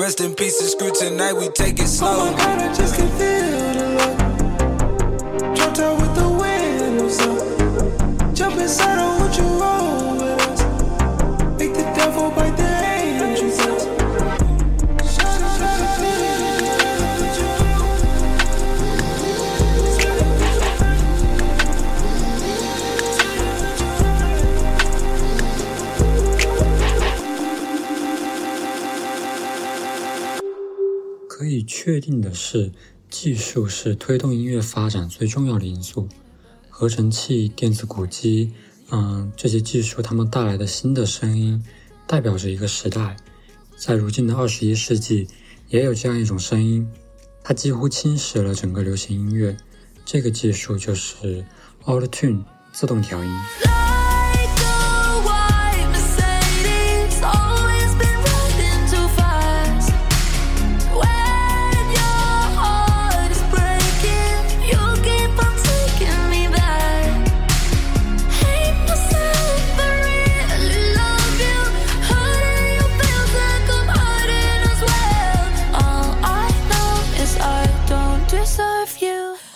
Rest in peace and screw tonight, we take it slow. Oh my god, I just 确定的是，技术是推动音乐发展最重要的因素。合成器、电子鼓机，嗯，这些技术它们带来的新的声音，代表着一个时代。在如今的二十一世纪，也有这样一种声音，它几乎侵蚀了整个流行音乐。这个技术就是 Auto Tune 自动调音。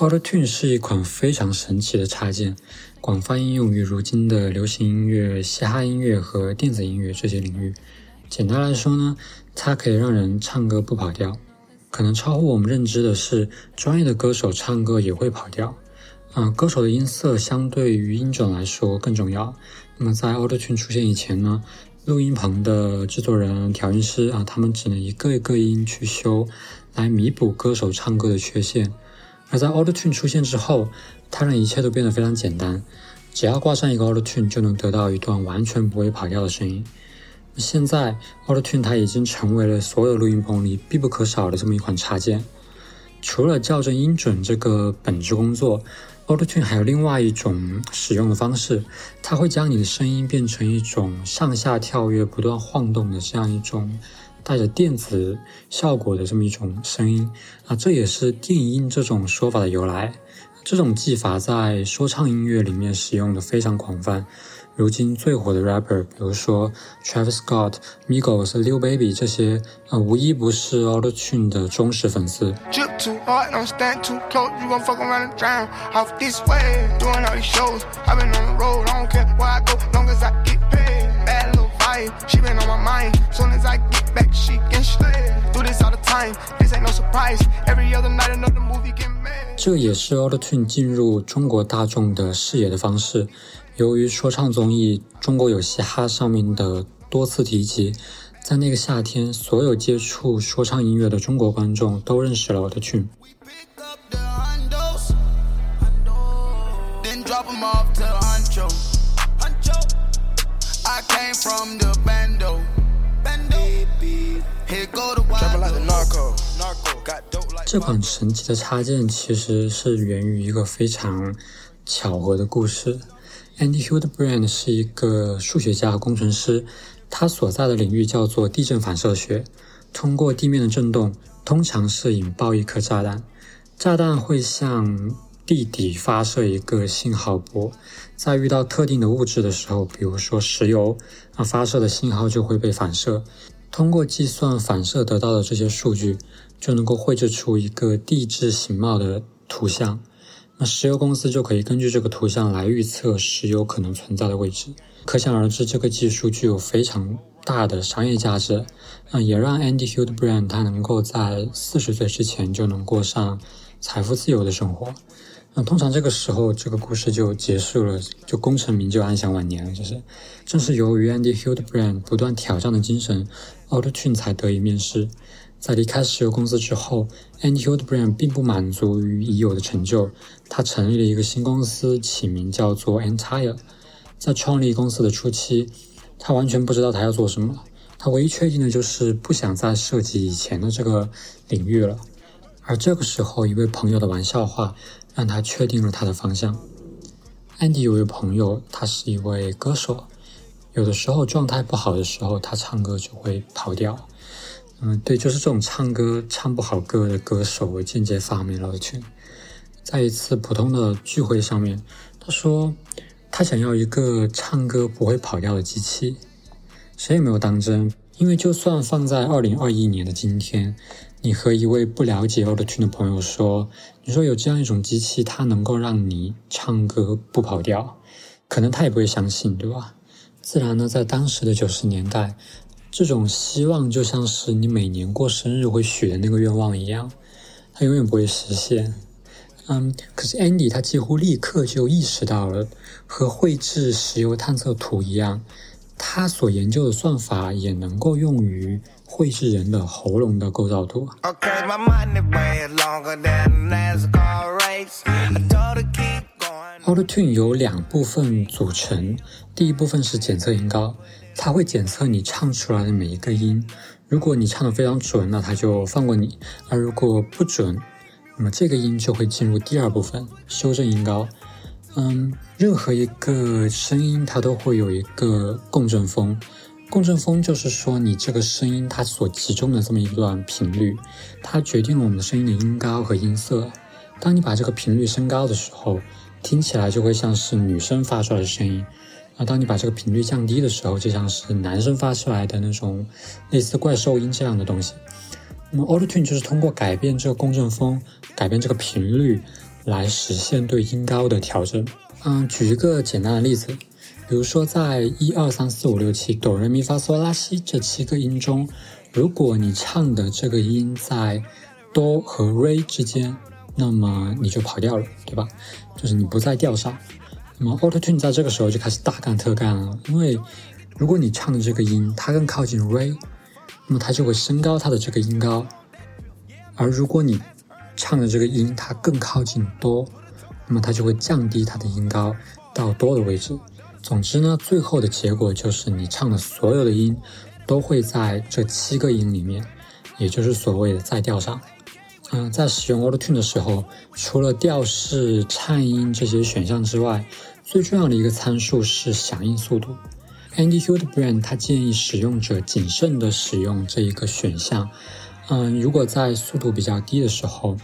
Auto Tune 是一款非常神奇的插件，广泛应用于如今的流行音乐、嘻哈音乐和电子音乐这些领域。简单来说呢，它可以让人唱歌不跑调。可能超乎我们认知的是，专业的歌手唱歌也会跑调。嗯、歌手的音色相对于音准来说更重要。那么在 Auto Tune 出现以前呢，录音棚的制作人、调音师啊，他们只能一个一个音去修，来弥补歌手唱歌的缺陷。而在 Auto Tune 出现之后，它让一切都变得非常简单，只要挂上一个 Auto Tune 就能得到一段完全不会跑调的声音。现在 Auto Tune 它已经成为了所有录音棚里必不可少的这么一款插件。除了校正音准这个本质工作，Auto Tune 还有另外一种使用的方式，它会将你的声音变成一种上下跳跃、不断晃动的这样一种带着电子效果的这么一种声音啊，这也是电音这种说法的由来。这种技法在说唱音乐里面使用的非常广泛。如今最火的 rapper，比如说 Travis Scott、Migos、Lil Baby 这些，呃，无一不是 Auto Tune 的忠实粉丝。Back, she can slay. Do this all the time, this ain't no surprise. Every other night, another movie get made. 这也是 Auto Tune 进入中国大众的视野的方式。由于说唱综艺《中国有嘻哈》上面的多次提及，在那个夏天，所有接触说唱音乐的中国观众都认识了 Auto Tune。Pick up the hundos, then drop 'em off to Huncho. Huncho. I came from the bando. Bando. 这款神奇的插件其实是源于一个非常巧合的故事。Andy Hildebrand 是一个数学家和工程师，他所在的领域叫做地震反射学。通过地面的震动，通常是引爆一颗炸弹，炸弹会向地底发射一个信号波，在遇到特定的物质的时候，比如说石油，那发射的信号就会被反射。通过计算反射得到的这些数据，就能够绘制出一个地质形貌的图像。那石油公司就可以根据这个图像来预测石油可能存在的位置。可想而知，这个技术具有非常大的商业价值。嗯，也让 Andy Hildebrand 他能够在四十岁之前就能过上财富自由的生活。那通常这个时候，这个故事就结束了，就功成名就、安享晚年了。就是，正是由于 Andy Hildebrand 不断挑战的精神，Auto Tune 才得以面世。在离开石油公司之后，Andy Hildebrand 并不满足于已有的成就，他成立了一个新公司，起名叫做 Entire。在创立公司的初期，他完全不知道他要做什么，他唯一确定的就是不想再涉及以前的这个领域了。而这个时候，一位朋友的玩笑话让他确定了他的方向。安迪有位朋友，他是一位歌手，有的时候状态不好的时候，他唱歌就会跑调。嗯，对，就是这种唱歌唱不好歌的歌手，我间接发明了 Auto Tune。在一次普通的聚会上面，他说他想要一个唱歌不会跑调的机器，谁也没有当真。因为就算放在二零二一年的今天，你和一位不了解 Auto-Tune 的朋友说，你说有这样一种机器，它能够让你唱歌不跑调，可能他也不会相信，对吧？自然呢，在当时的九十年代，这种希望就像是你每年过生日会许的那个愿望一样，它永远不会实现。嗯，可是 Andy 他几乎立刻就意识到了，和绘制石油探测图一样，他所研究的算法也能够用于绘制人的喉咙的构造图。Okay, my money way longer than a NASCAR race. I told her keep going. Auto-Tune 由两部分组成，第一部分是检测音高，它会检测你唱出来的每一个音。如果你唱的非常准，那它就放过你；而如果不准，那么这个音就会进入第二部分，修正音高。嗯，任何一个声音它都会有一个共振峰，共振峰就是说你这个声音它所集中的这么一段频率，它决定了我们的声音的音高和音色。当你把这个频率升高的时候，听起来就会像是女生发出来的声音；而当你把这个频率降低的时候，就像是男生发出来的那种类似怪兽音这样的东西。那么 Auto-Tune 就是通过改变这个共振峰，改变这个频率，来实现对音高的调整。嗯，举一个简单的例子，比如说在一二三四五六七哆来咪发嗦拉西这七个音中，如果你唱的这个音在哆和瑞之间，那么你就跑调了，对吧？就是你不在调上。那么 Auto-Tune 在这个时候就开始大干特干了，因为如果你唱的这个音它更靠近 Re，那么它就会升高它的这个音高；而如果你唱的这个音它更靠近哆，那么它就会降低它的音高到哆的位置。总之呢，最后的结果就是你唱的所有的音都会在这七个音里面，也就是所谓的在调上。嗯，在使用 Auto-Tune 的时候，除了调式、颤音这些选项之外，最重要的一个参数是响应速度。Andy Hildebrand 他建议使用者谨慎的使用这一个选项。嗯，如果在速度比较低的时候，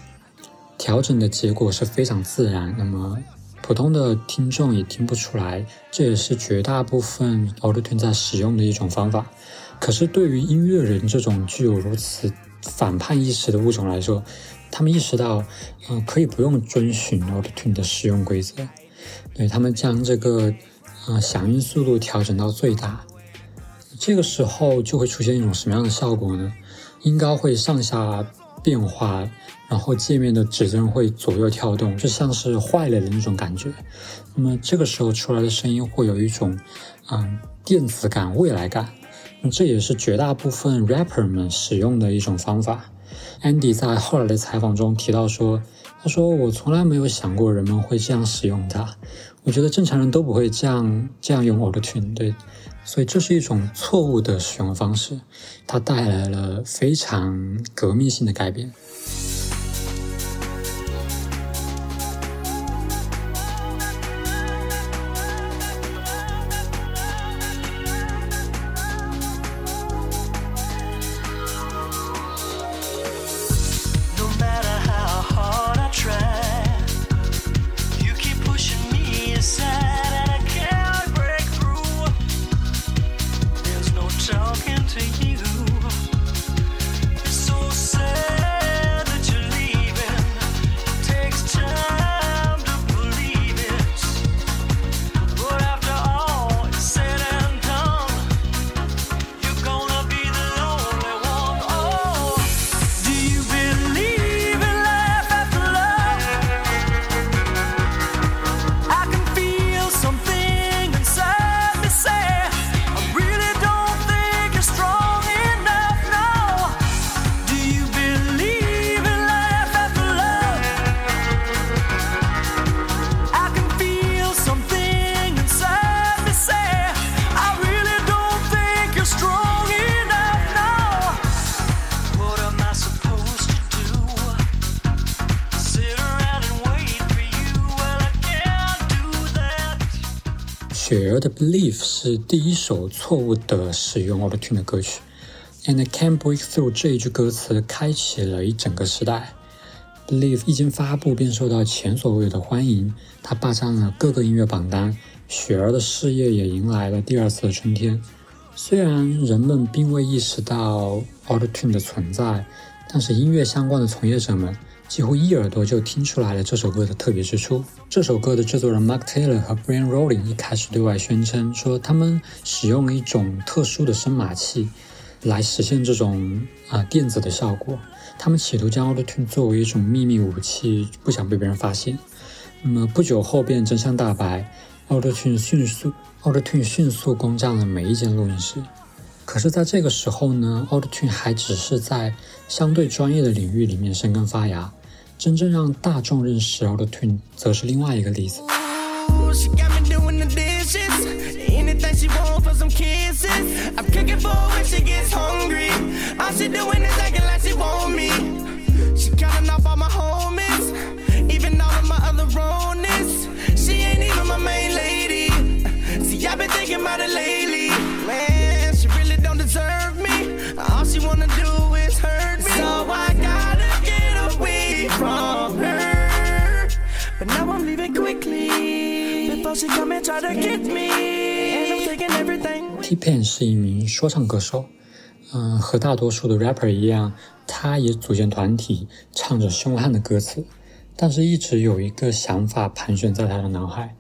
调整的结果是非常自然，那么普通的听众也听不出来。这也是绝大部分 Auto-Tune 在使用的一种方法。可是对于音乐人这种具有如此反叛意识的物种来说，他们意识到，嗯、可以不用遵循 Auto-Tune 的使用规则，对他们将这个，呃，响应速度调整到最大。这个时候就会出现一种什么样的效果呢？音高会上下变化，然后界面的指针会左右跳动，就像是坏了的那种感觉。那么这个时候出来的声音会有一种，嗯，电子感、未来感。这也是绝大部分 rapper 们使用的一种方法。Andy 在后来的采访中提到说：“他说我从来没有想过人们会这样使用它，我觉得正常人都不会这样这样用 Auto-Tune。对，所以这是一种错误的使用方式，它带来了非常革命性的改变。The《Believe》是第一首错误的使用 Auto-Tune 的歌曲，and can't break through 这一句歌词开启了一整个时代。Believe 一经发布便受到前所未有的欢迎，它霸占了各个音乐榜单，雪儿的事业也迎来了第二次的春天。虽然人们并未意识到 Auto-Tune 的存在，但是音乐相关的从业者们几乎一耳朵就听出来了这首歌的特别之处。这首歌的制作人 Mark Taylor 和 Brian Rowling 一开始对外宣称说，他们使用了一种特殊的声码器来实现这种啊、电子的效果。他们企图将 Auto-Tune 作为一种秘密武器，不想被别人发现。那么不久后便真相大白，Auto-Tune 迅速 Auto-Tune 迅速攻占了每一间录音室。可是，在这个时候呢，Auto-Tune 还只是在相对专业的领域里面生根发芽。真正让大众认识 Auto-Tune，则是另外一个例子。T-Pain 是一名说唱歌手，嗯、和大多数的 rapper 一样，他也组建团体，唱着凶悍的歌词，但是一直有一个想法盘旋在他的脑海，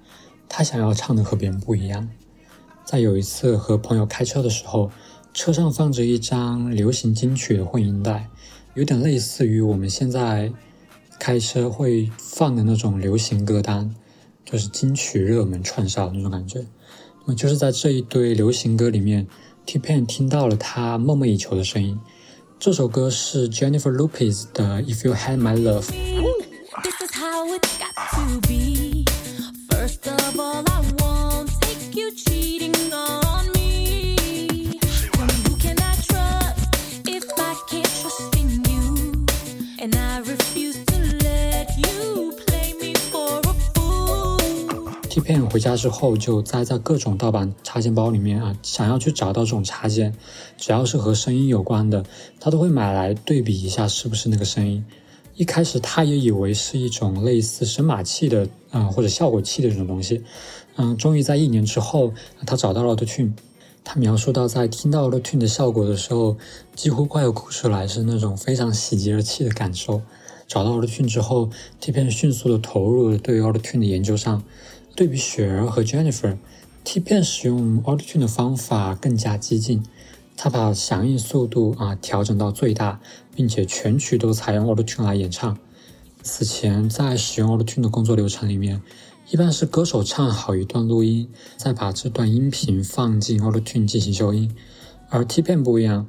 他想要唱的和别人不一样。在有一次和朋友开车的时候，车上放着一张流行金曲的混音带，有点类似于我们现在开车会放的那种流行歌单，就是金曲热门串烧那种感觉。那么就是在这一堆流行歌里面，T-Pain 听到了他梦寐以求的声音。这首歌是 Jennifer Lopez 的《If You Had My Love》。片回家之后就栽在各种盗版插件包里面啊，想要去找到这种插件，只要是和声音有关的，他都会买来对比一下是不是那个声音。一开始他也以为是一种类似声码器的啊、呃或者效果器的这种东西，嗯，终于在一年之后，他找到了 Auto-Tune。他描述到，在听到 Auto-Tune 的效果的时候，几乎快要哭出来，是那种非常喜极而泣的感受。找到 Auto-Tune 之后，T-Pain 迅速的投入了对于 Auto-Tune 的研究上。对比雪儿和 Jennifer，T P 使用 Auto-Tune 的方法更加激进。他把响应速度啊调整到最大，并且全曲都采用 Auto-Tune 来演唱。此前在使用 Auto-Tune 的工作流程里面，一般是歌手唱好一段录音，再把这段音频放进 Auto-Tune 进行修音。而 T P 不一样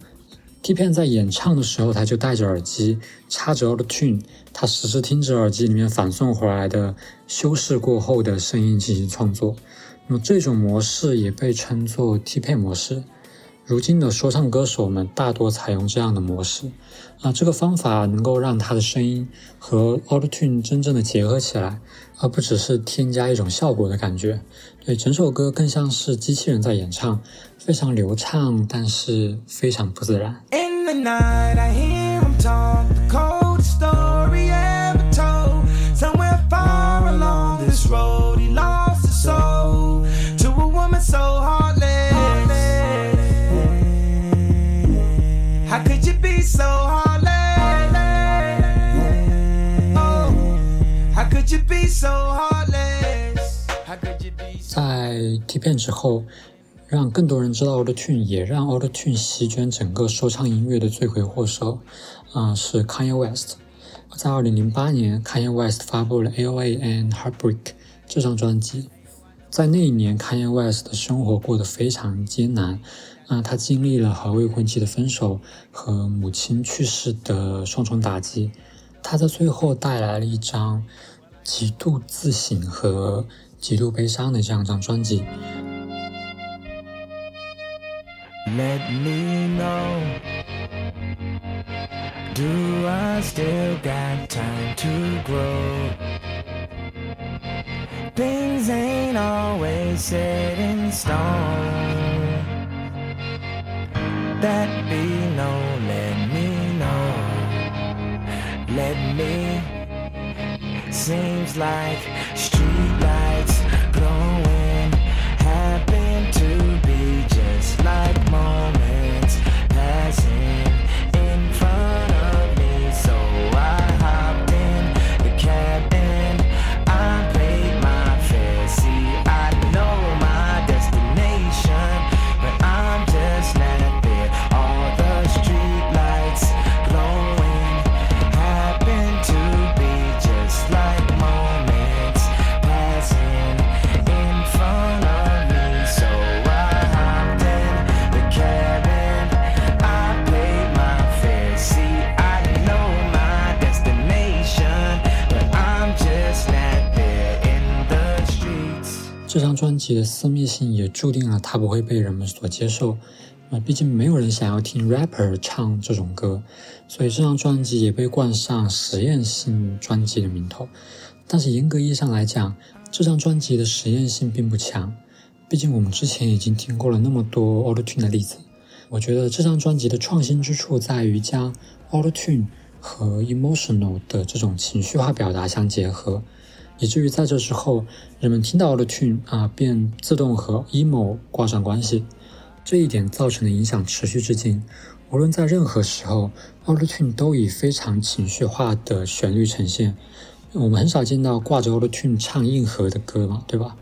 ，T-Pain 在演唱的时候，他就戴着耳机，插着 Auto-Tune，他实时听着耳机里面反送回来的修饰过后的声音进行创作。那么这种模式也被称作 T-Pain 模式。如今的说唱歌手们大多采用这样的模式，啊，这个方法能够让他的声音和 Auto-Tune 真正的结合起来，而不只是添加一种效果的感觉。对，整首歌更像是机器人在演唱，非常流畅，但是非常不自然。In the night, I hear 在 T-Pain 之后，让更多人知道 Auto-Tune，也让 Auto-Tune 席卷整个说唱音乐的罪魁祸首，啊、是 Kanye West。在2008年，Kanye West 发布了《A.O.A. and Heartbreak》这张专辑。在那一年，Kanye West 的生活过得非常艰难，啊、他经历了和未婚妻的分手和母亲去世的双重打击。他在最后带来了一张极度自省和极度悲伤的这样一张专辑。 Let me know. Do I still got time to grow? Things ain't always set in stone. That be no, let me know. Let me. Seems like streetlights 这张专辑的私密性也注定了它不会被人们所接受。那，毕竟没有人想要听 rapper 唱这种歌，所以这张专辑也被冠上实验性专辑的名头。但是严格意义上来讲，这张专辑的实验性并不强。毕竟我们之前已经听过了那么多 Auto Tune 的例子。我觉得这张专辑的创新之处在于将 Auto Tune 和 emotional 的这种情绪化表达相结合，以至于在这之后，人们听到 Auto Tune 啊，便自动和 emo 挂上关系。这一点造成的影响持续至今。无论在任何时候，Auto Tune 都以非常情绪化的旋律呈现。我们很少见到挂着 Auto Tune 唱硬核的歌嘛，对吧？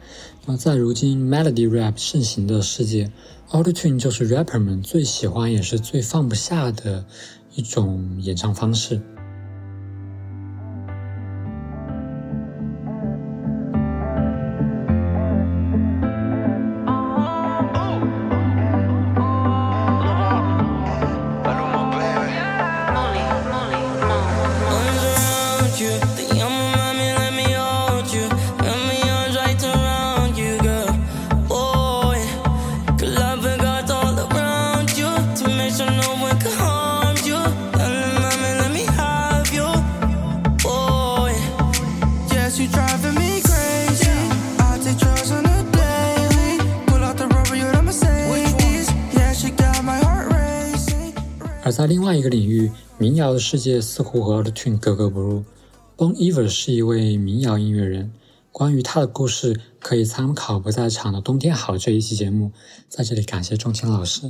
那在如今 Melody Rap 盛行的世界，Auto Tune 就是 rapper 们最喜欢也是最放不下的一种演唱方式。在另外一个领域，民谣的世界似乎和 Auto Tune 格格不入。Bon Iver 是一位民谣音乐人，关于他的故事可以参考不在场的《冬天好》这一期节目。在这里感谢钟情老师。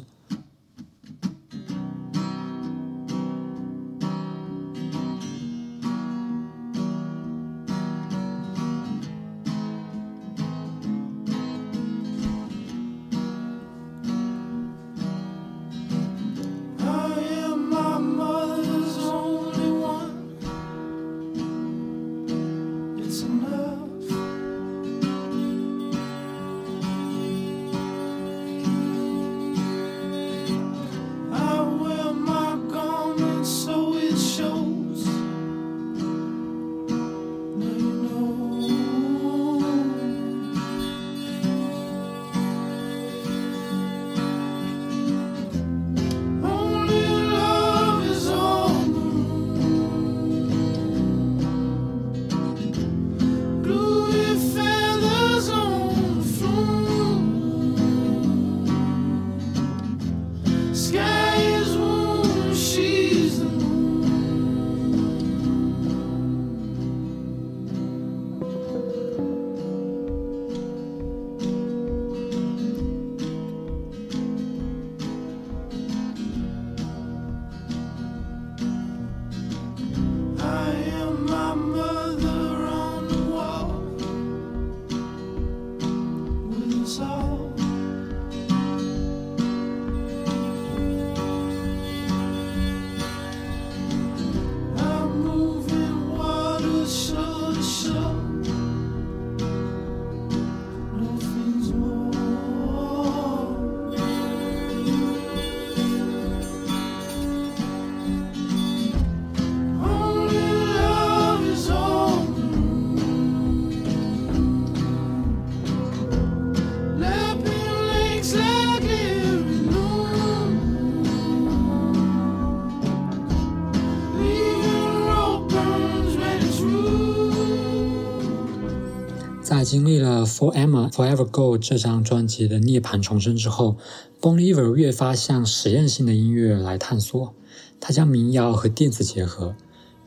在经历了《Forever Forever Go》这张专辑的涅槃重生之后，Bon Iver 越发向实验性的音乐来探索。他将民谣和电子结合，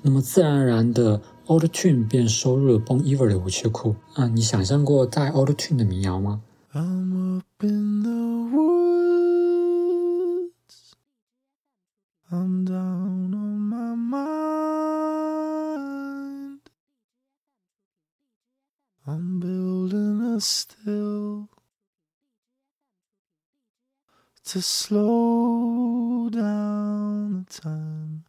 那么自然而然的 Auto Tune 便收入了 Bon Iver 的武器库。啊，你想象过带 Auto Tune 的民谣吗？I'm down on my mind. I'm building a still to slow down the time.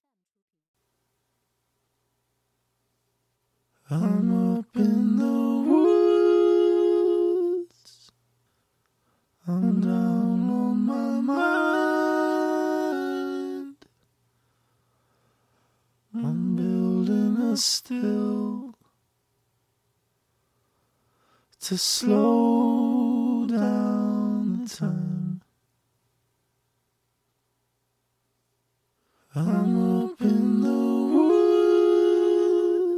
I'm up in the woods. I'm down on my mind. I'm building a still to slow down the time. I'm up in the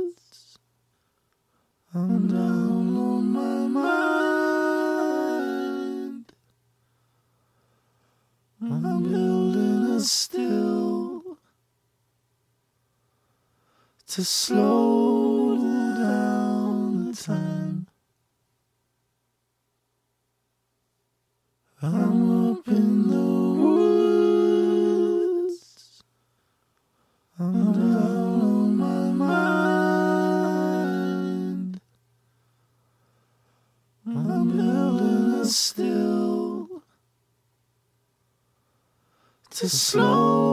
woods. I'm down on my mind. I'm building a still to slow down the time. To slow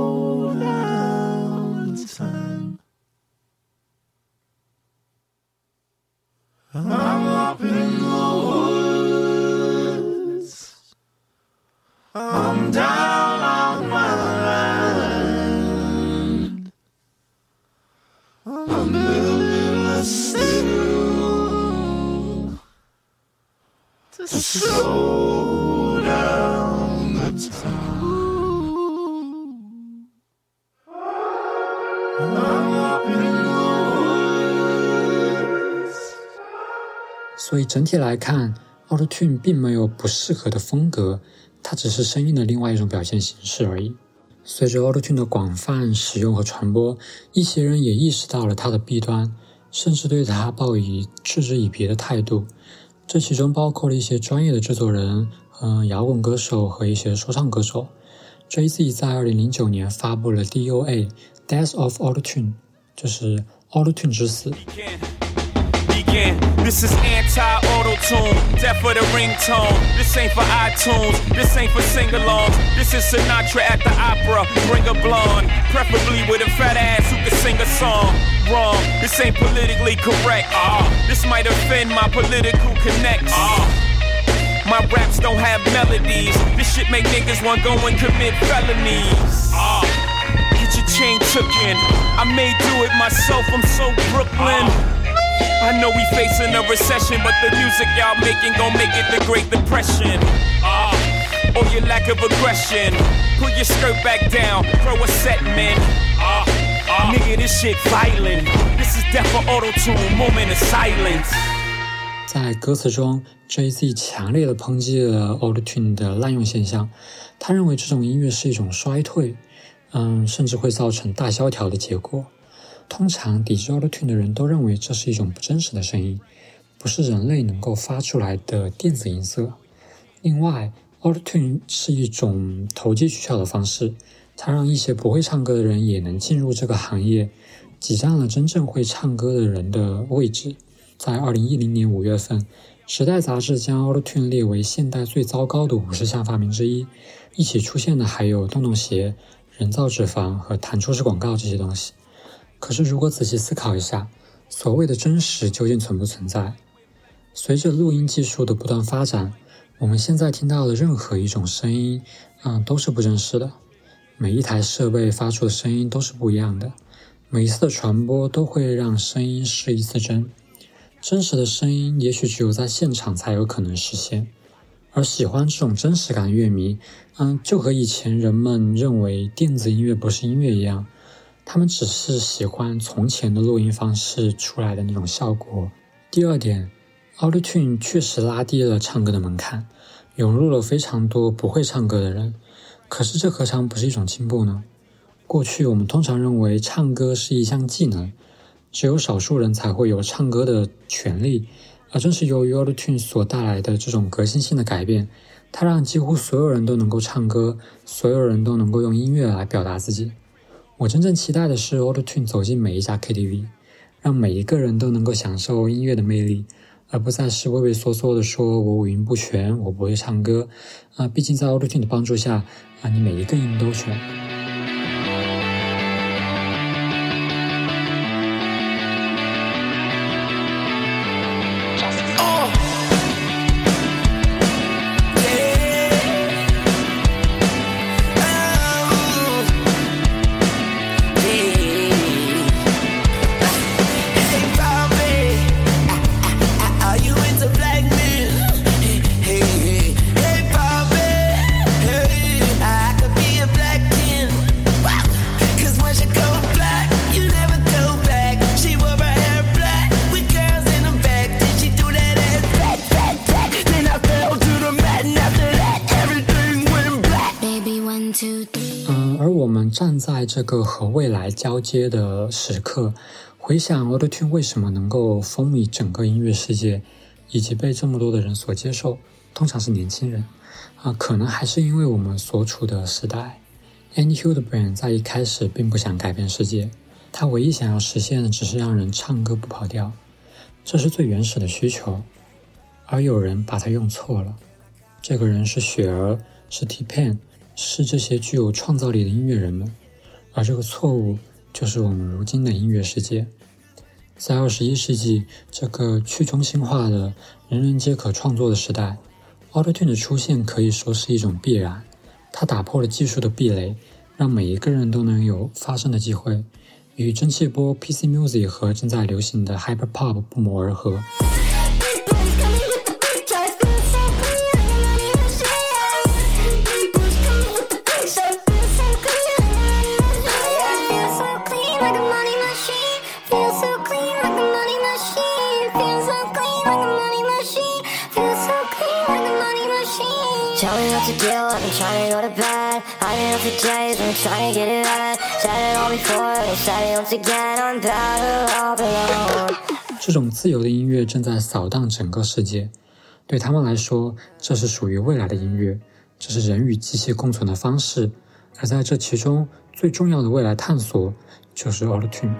整体来看，Auto Tune 并没有不适合的风格，它只是声音的另外一种表现形式而已。随着 Auto Tune 的广泛使用和传播，一些人也意识到了它的弊端，甚至对它抱以嗤之以鼻的态度。这其中包括了一些专业的制作人、嗯、摇滚歌手和一些说唱歌手。Jay-Z 在2009年发布了 DOA Death of Auto Tune，就是 Auto Tune 之死。Begin. This is anti-auto tune, death for the ringtone. This ain't for iTunes, this ain't for sing-alongs. This is Sinatra at the opera. Bring a blonde, preferably with a fat ass who can sing a song. Wrong, this ain't politically correct. Ah, this might offend my political connects. Ah. My raps don't have melodies. This shit make niggas want go and commit felonies. Ah, get your chain took in. I may do it myself. I'm so Brooklyn. I know we facing a recession, but the music y'all making gon' make it the Great Depression. Ah, or your lack of aggression. Pull your skirt back down, throw a set, man. Ah, ah. Nigga, this shit violent. This is death for auto tune, moment of silence. 在歌词中，Jay-Z 强烈的抨击了 Auto-Tune 的滥用现象。他认为这种音乐是一种衰退，嗯，甚至会造成大萧条的结果。 通常抵制 Auto-Tune 的人都认为这是一种不真实的声音，不是人类能够发出来的电子音色。另外，Auto-Tune 是一种投机取巧的方式，它让一些不会唱歌的人也能进入这个行业，挤占了真正会唱歌的人的位置。在二零一零年五月份，《时代》杂志将 Auto-Tune 列为现代最糟糕的五十项发明之一。一起出现的还有洞洞鞋、人造脂肪和弹出式广告这些东西。可是，如果仔细思考一下，所谓的真实究竟存不存在？随着录音技术的不断发展，我们现在听到的任何一种声音，嗯，都是不真实的。每一台设备发出的声音都是不一样的，每一次的传播都会让声音失一次真。真实的声音也许只有在现场才有可能实现，而喜欢这种真实感的乐迷，嗯，就和以前人们认为电子音乐不是音乐一样，他们只是喜欢从前的录音方式出来的那种效果。第二点，Auto-Tune 确实拉低了唱歌的门槛，涌入了非常多不会唱歌的人。可是这何尝不是一种进步呢？过去我们通常认为唱歌是一项技能，只有少数人才会有唱歌的权利，而正是由于 Auto-Tune 所带来的这种革新性的改变，它让几乎所有人都能够唱歌，所有人都能够用音乐来表达自己。我真正期待的是 Auto-Tune 走进每一家 KTV，让每一个人都能够享受音乐的魅力，而不再是畏畏缩缩的说“我五音不全，我不会唱歌”。啊，毕竟在 Auto-Tune 的帮助下，啊，你每一个音都全。个和未来交接的时刻，回想 Auto-Tune 为什么能够风靡整个音乐世界，以及被这么多的人所接受，通常是年轻人啊，可能还是因为我们所处的时代。Andy Hildebrand 在一开始并不想改变世界，他唯一想要实现的只是让人唱歌不跑调，这是最原始的需求。而有人把它用错了。这个人是雪儿，是 T-Pain，是这些具有创造力的音乐人们。而这个错误就是我们如今的音乐世界。在二十一世纪这个去中心化的、人人皆可创作的时代，Auto-Tune 的出现可以说是一种必然。它打破了技术的壁垒，让每一个人都能有发声的机会，与蒸汽波、PC Music 和正在流行的 Hyper Pop 不谋而合。Tell me what to do, I've been trying to go to bed I've been up for days, been trying to get it right Said it all before, they said it once again I'm better off alone 这种自由的音乐正在扫荡整个世界，对他们来说，这是属于未来的音乐，这是人与机器共存的方式。而在这其中，最重要的未来探索就是 Auto-Tune。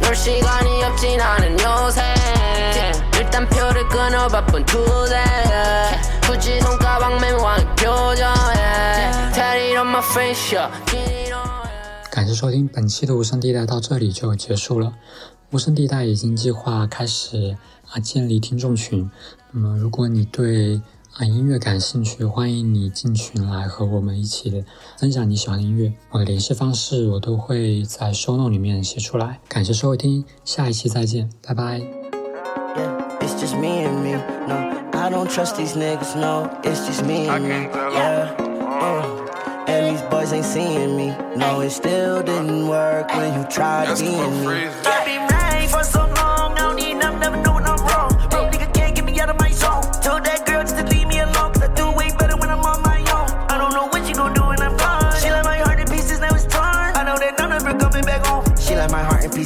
놀 시간이 없진 않은 요새 일 단 표를 끊어 바쁜 투대 굳이 손가락 메모한 표정에 Tell it on my face, yeah. Get it on. 感谢收听本期的无声地带，到这里就结束了。无声地带已经计划开始啊建立听众群，那么如果你对啊音乐感兴趣，欢迎你进群来和我们一起分享你喜欢的音乐。我的联系方式我都会在 show note 里面写出来。感谢收听，下一期再见，拜拜。 It's just me and me. No, I don't trust these niggas. No, it's just me and me. Yeah, uh, and these boys ain't seeing me. No, it still didn't work when you tried being me.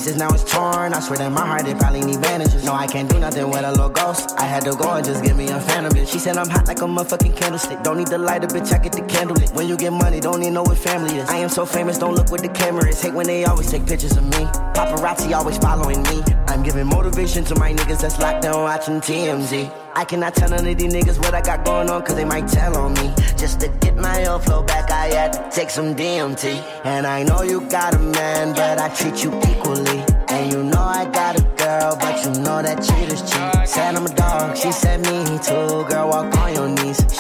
Pieces, now it's torn. I swear that my heart, it probably need bandages. No, I can't do nothing with a little ghost. I had to go and just give me a phantom bitch. She said I'm hot like a motherfucking candlestick. Don't need the lighter, bitch, I get the candle lit. When you get money, don't need know what family is. I am so famous, don't look what the camera is. Hate when they always take pictures of me. Paparazzi always following me. I'm giving motivation to my niggas that's locked down watching TMZ. I cannot tell none of these niggas what I got going on, cause they might tell on me. Just to get old flow back, I had to take some DMT. And I know you got a man, but I treat you equally. And you know I got a girl, but you know that cheaters cheat. Said I'm a dog, she said me too. Girl, walk.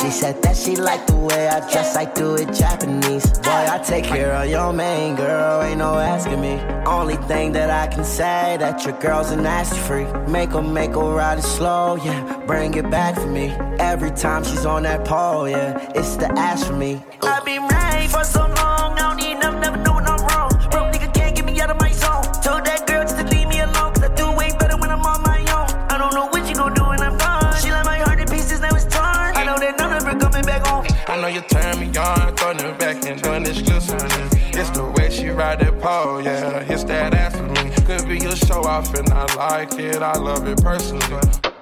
She said that she like the way I dress, I do it Japanese. Boy, I take care of your main girl, ain't no asking me. Only thing that I can say that your girl's a nasty freak. Make her, make her ride it slow, yeah. Bring it back for me. Every time she's on that pole, yeah. It's the ass for me. I've been right for so long, need you turn me on, throwing it back and doing exclusive. It's the way she ride that pole, yeah. It's that ass for me. Could be a show off and I like it, I love it personally.